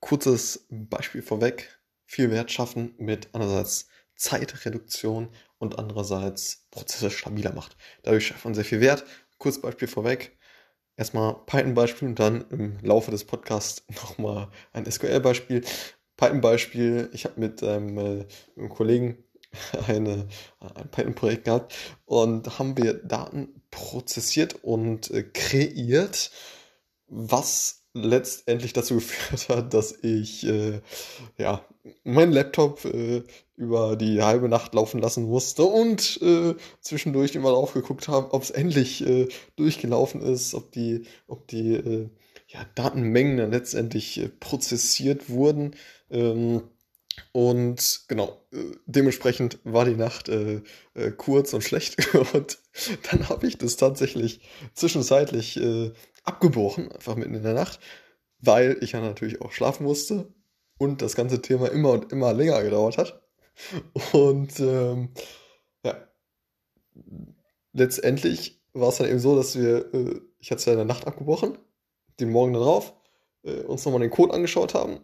kurzes Beispiel vorweg. Viel Wert schaffen mit einerseits Zeitreduktion und andererseits Prozesse stabiler macht. Dadurch schafft man sehr viel Wert. Kurzes Beispiel vorweg. Erstmal Python-Beispiel und dann im Laufe des Podcasts nochmal ein SQL-Beispiel. Python-Beispiel, ich habe mit ähm, äh, einem Kollegen eine, ein Python-Projekt gehabt und haben wir Daten prozessiert und äh, kreiert, was letztendlich dazu geführt hat, dass ich äh, ja, meinen Laptop äh, über die halbe Nacht laufen lassen musste und äh, zwischendurch immer drauf geguckt habe, ob es endlich äh, durchgelaufen ist, ob die, ob die äh, ja, Datenmengen dann letztendlich äh, prozessiert wurden. Ähm, und genau, äh, dementsprechend war die Nacht äh, äh, kurz und schlecht. Und dann habe ich das tatsächlich zwischenzeitlich äh, abgebrochen, einfach mitten in der Nacht, weil ich ja natürlich auch schlafen musste und das ganze Thema immer und immer länger gedauert hat. Und ähm, ja, letztendlich war es dann eben so, dass wir, äh, ich hatte es ja in der Nacht abgebrochen, den Morgen darauf, äh, uns nochmal den Code angeschaut haben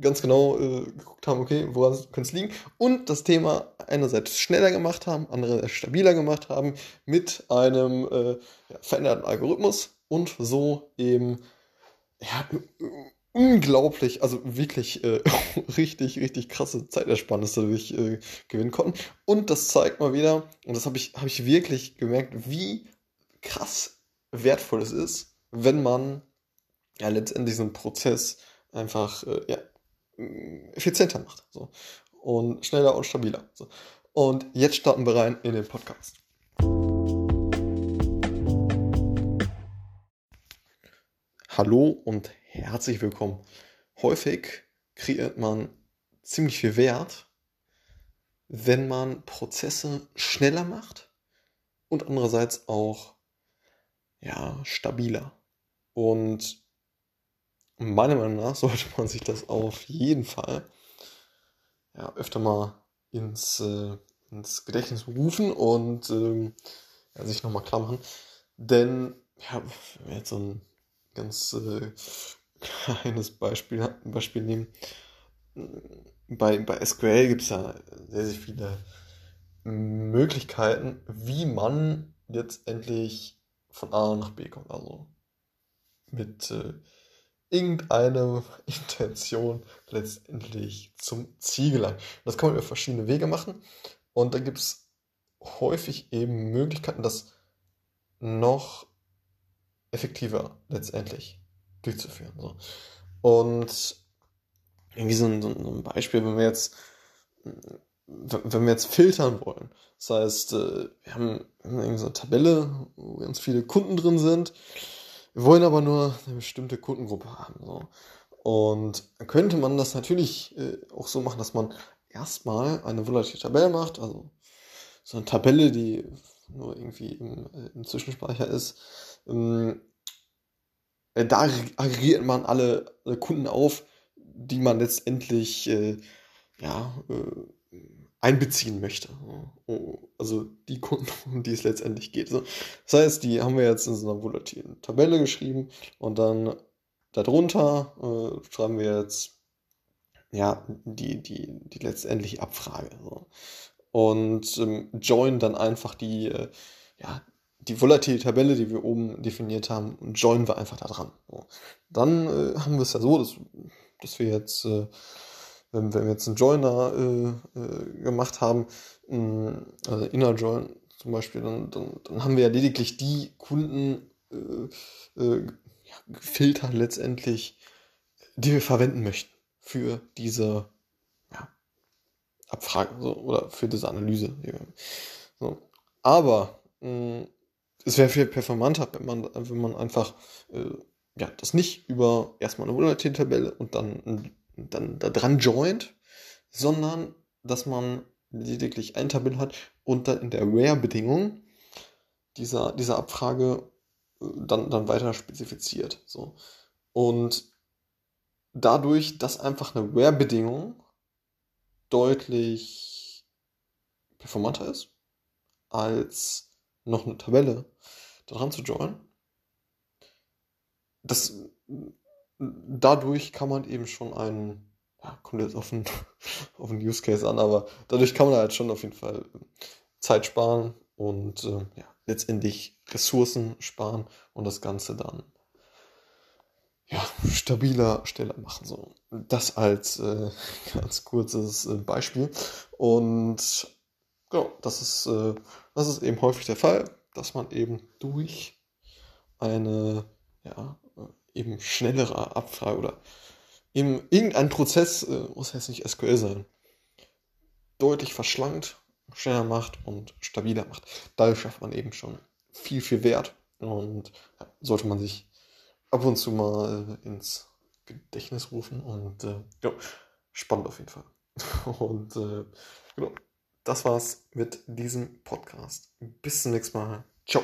ganz genau äh, geguckt haben, okay, woran könnte es liegen und das Thema einerseits schneller gemacht haben, andererseits stabiler gemacht haben mit einem äh, ja, veränderten Algorithmus und so eben ja, unglaublich, also wirklich äh, richtig, richtig krasse Zeitersparnis dadurch äh, gewinnen konnten. Und das zeigt mal wieder, und das habe ich, hab ich wirklich gemerkt, wie krass wertvoll es ist, wenn man ja letztendlich so einen Prozess einfach äh, ja, effizienter macht. So. Und schneller und stabiler. So. Und jetzt starten wir rein in den Podcast. Hallo und herzlich willkommen. Häufig kreiert man ziemlich viel Wert, wenn man Prozesse schneller macht und andererseits auch ja, stabiler. Und meiner Meinung nach sollte man sich das auf jeden Fall ja, öfter mal ins, äh, ins Gedächtnis rufen und ähm, ja, sich nochmal klar machen. Denn, ja, wenn wir jetzt so ein ganz äh, kleines Beispiel, Beispiel nehmen, bei, bei SQL gibt es ja sehr, sehr viele Möglichkeiten, wie man letztendlich von A nach B kommt. Also mit äh, irgendeine Intention letztendlich zum Ziel gelangt. Das kann man über verschiedene Wege machen und da gibt es häufig eben Möglichkeiten, das noch effektiver letztendlich durchzuführen. So. Und irgendwie so ein, so ein, Beispiel, wenn wir jetzt wenn wir jetzt filtern wollen, das heißt, äh, wir haben, wir so eine Tabelle, wo ganz viele Kunden drin sind wir wollen aber nur eine bestimmte Kundengruppe haben. So. Und könnte man das natürlich äh, auch so machen, dass man erstmal eine volatile Tabelle macht, also so eine Tabelle, die nur irgendwie im, äh, im Zwischenspeicher ist. Ähm, äh, da aggregiert man alle, alle, Kunden auf, die man letztendlich äh, ja, äh, einbeziehen möchte. Also die Kunden, um die es letztendlich geht. Das heißt, die haben wir jetzt in so einer volatilen Tabelle geschrieben und dann darunter äh, schreiben wir jetzt ja die, die, die letztendliche Abfrage. Und ähm, join dann einfach die, äh, ja, die volatile Tabelle, die wir oben definiert haben, und joinen wir einfach da dran. So. Dann äh, haben wir es ja so, dass, dass wir jetzt äh, wenn, wir jetzt einen Joiner äh, äh, gemacht haben, mh, also Inner Join zum Beispiel, dann, dann, dann haben wir ja lediglich die Kunden äh, äh, ja, gefiltert letztendlich, die wir verwenden möchten für diese ja, Abfrage so, oder für diese Analyse. So. Aber mh, es wäre viel performanter, wenn man, wenn man einfach äh, ja, das nicht über erstmal eine Volatile-Tabelle und dann ein dann da dran joint, sondern dass man lediglich ein Tabelle hat und dann in der Where-Bedingung dieser, dieser Abfrage äh, dann, dann weiter spezifiziert. So. Und dadurch, dass einfach eine Where-Bedingung deutlich performanter ist, als noch eine Tabelle daran zu joinen, das dadurch kann man eben schon einen, kommt jetzt auf den, auf den Use Case an, aber dadurch kann man halt schon auf jeden Fall Zeit sparen und äh, ja, letztendlich Ressourcen sparen und das Ganze dann ja, stabiler, schneller machen. So. Das als äh, ganz kurzes äh, Beispiel. Und genau, das ist, äh, das ist eben häufig der Fall, dass man eben durch eine ja, eben schnellere Abfrage oder eben irgendein Prozess, äh, muss jetzt nicht SQL sein, deutlich verschlankt, schneller macht und stabiler macht. Dadurch schafft man eben schon viel, viel Wert und ja, sollte man sich ab und zu mal ins Gedächtnis rufen und äh, ja, spannend auf jeden Fall. Und äh, genau, das war's mit diesem Podcast. Bis zum nächsten Mal. Ciao.